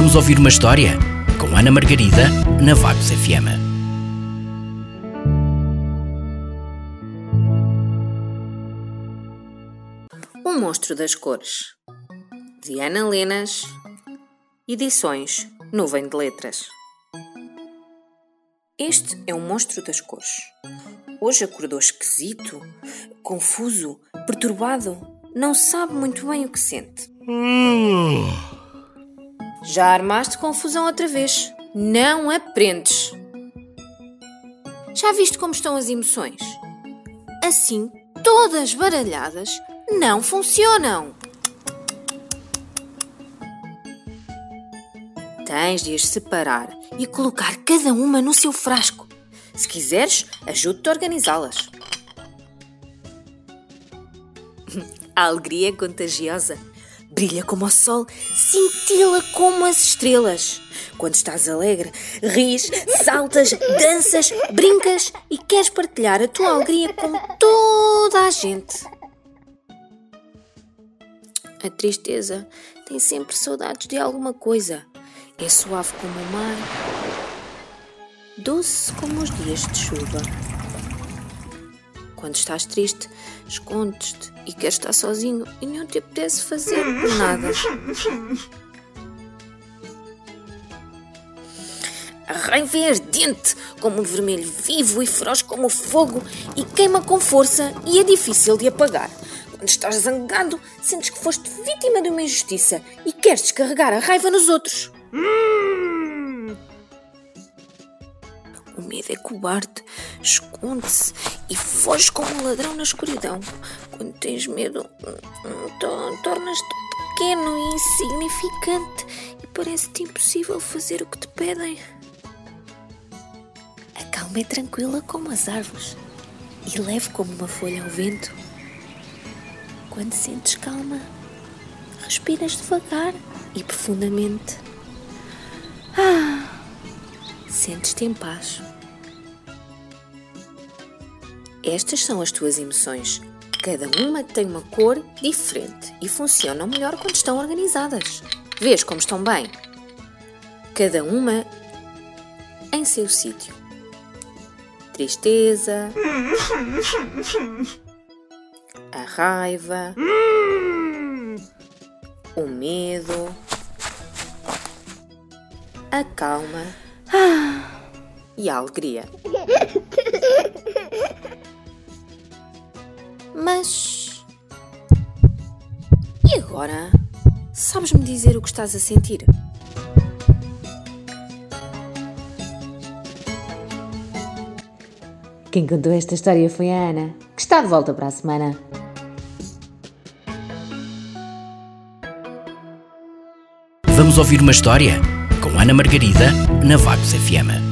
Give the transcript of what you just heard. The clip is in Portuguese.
Vamos ouvir uma história? Com Ana Margarida, na Vagos FM. O Monstro das Cores. De Ana Lenas. Edições Nuvem de Letras. Este é o Monstro das Cores. Hoje acordou esquisito, confuso, perturbado, não sabe muito bem o que sente. Já armaste confusão outra vez. Não aprendes. Já viste como estão as emoções? Assim, todas baralhadas, não funcionam. Tens de as separar e colocar cada uma no seu frasco. Se quiseres, ajude-te a organizá-las. A alegria é contagiosa. Brilha como o sol, cintila como as estrelas. Quando estás alegre, ris, saltas, danças, brincas e queres partilhar a tua alegria com toda a gente. A tristeza tem sempre saudades de alguma coisa. É suave como o mar, doce como os dias de chuva. Quando estás triste, escondes-te e queres estar sozinho e não te apetece fazer nada. A raiva é ardente, como um vermelho vivo e feroz como o fogo, e queima com força e é difícil de apagar. Quando estás zangado, sentes que foste vítima de uma injustiça e queres descarregar a raiva nos outros. O medo é cobarde, esconde-se e foge como um ladrão na escuridão. Quando tens medo, to- tornas-te pequeno e insignificante e parece-te impossível fazer o que te pedem. A calma é tranquila como as árvores e leve como uma folha ao vento. Quando sentes calma, respiras devagar e profundamente. Ah, sentes-te em paz. Estas são as tuas emoções. Cada uma tem uma cor diferente e funcionam melhor quando estão organizadas. Vês como estão bem? Cada uma em seu sítio. Tristeza, a raiva, o medo, a calma e a alegria. Mas. E agora? Sabes-me dizer o que estás a sentir? Quem contou esta história foi a Ana, que está de volta para a semana. Vamos ouvir uma história? Com Ana Margarida, na Vagos FM.